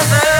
together.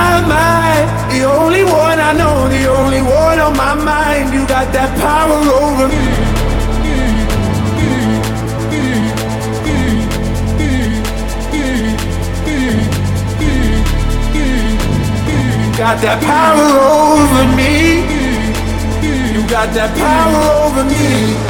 My mind, the only one I know, the only one on my mind. You got that power over me. Got that power over me. You got that power over me.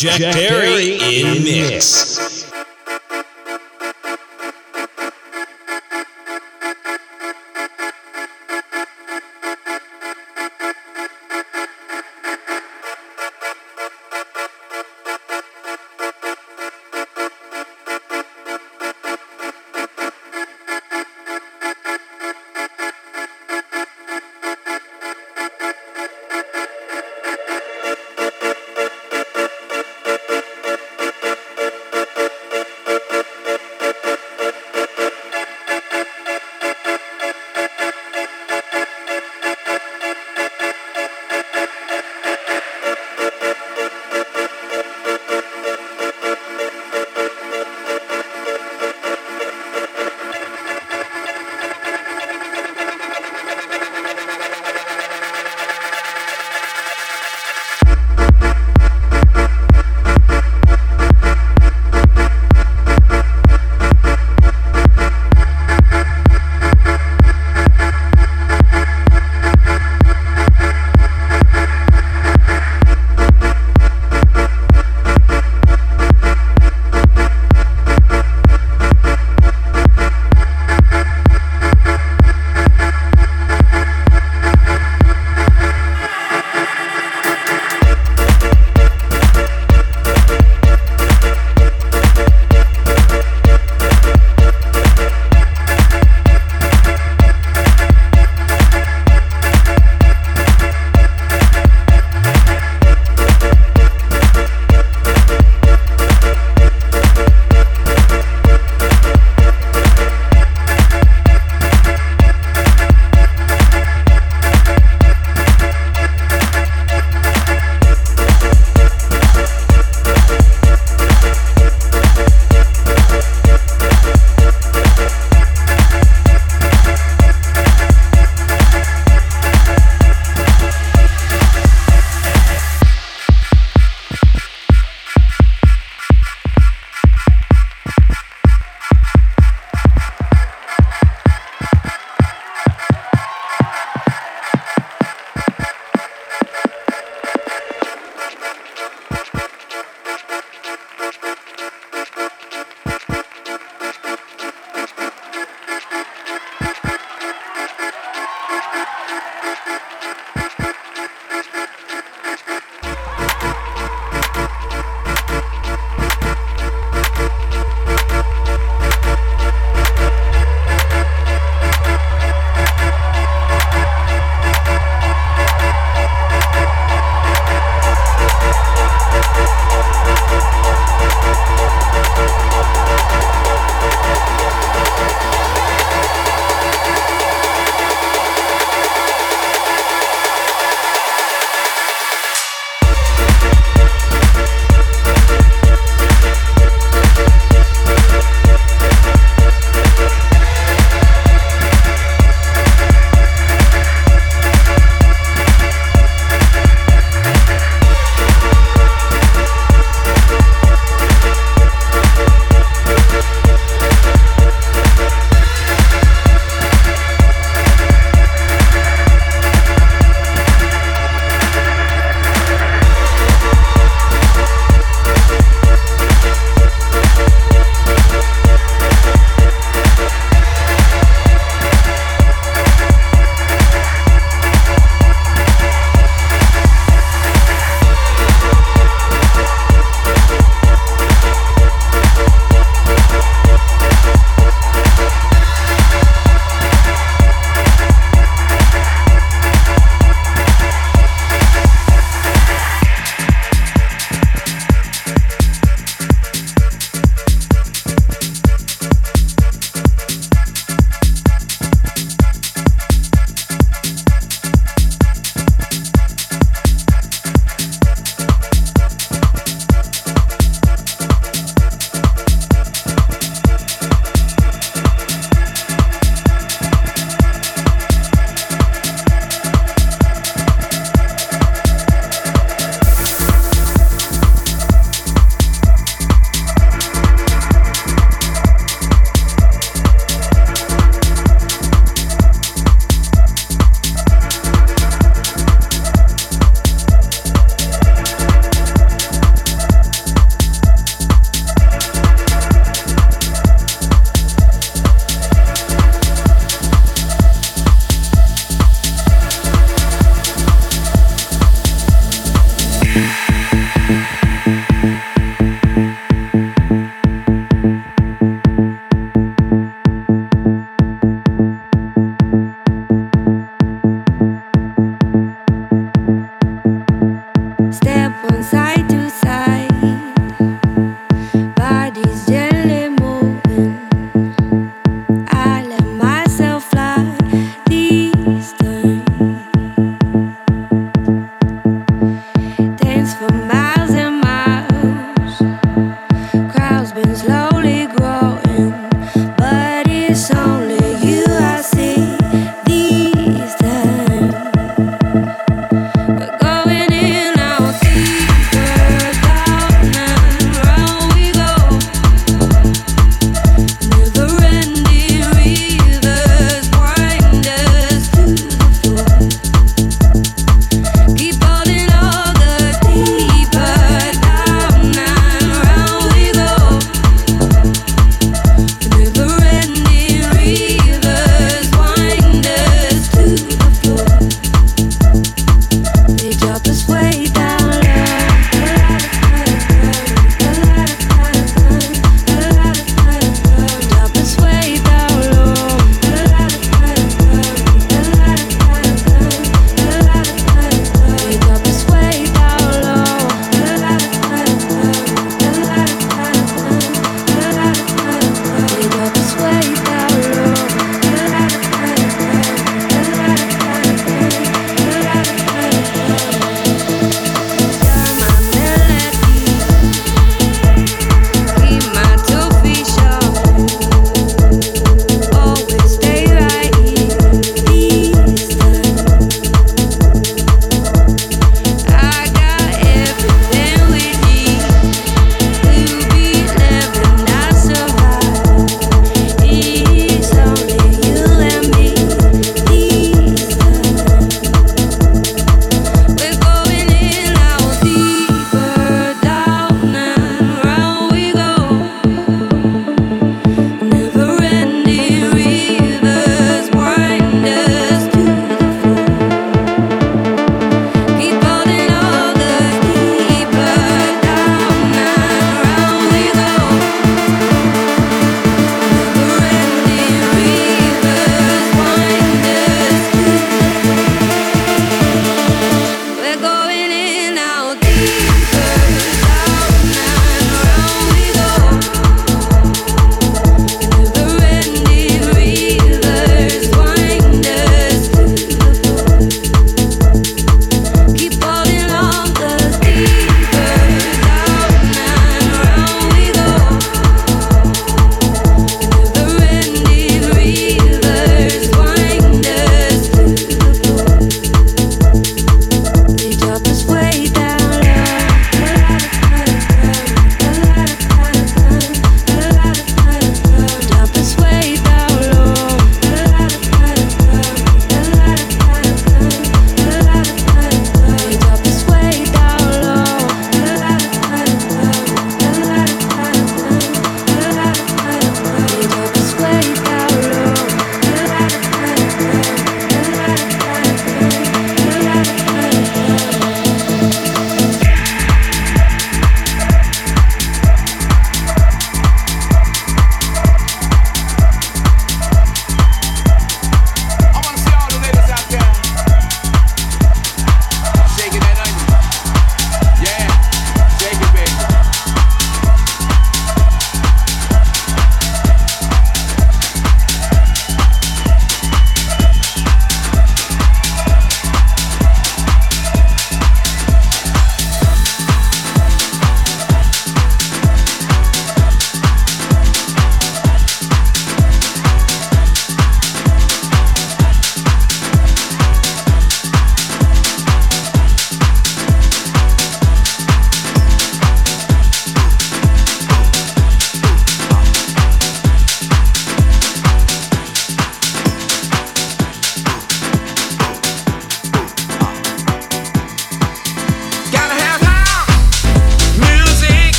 Jack, Perry in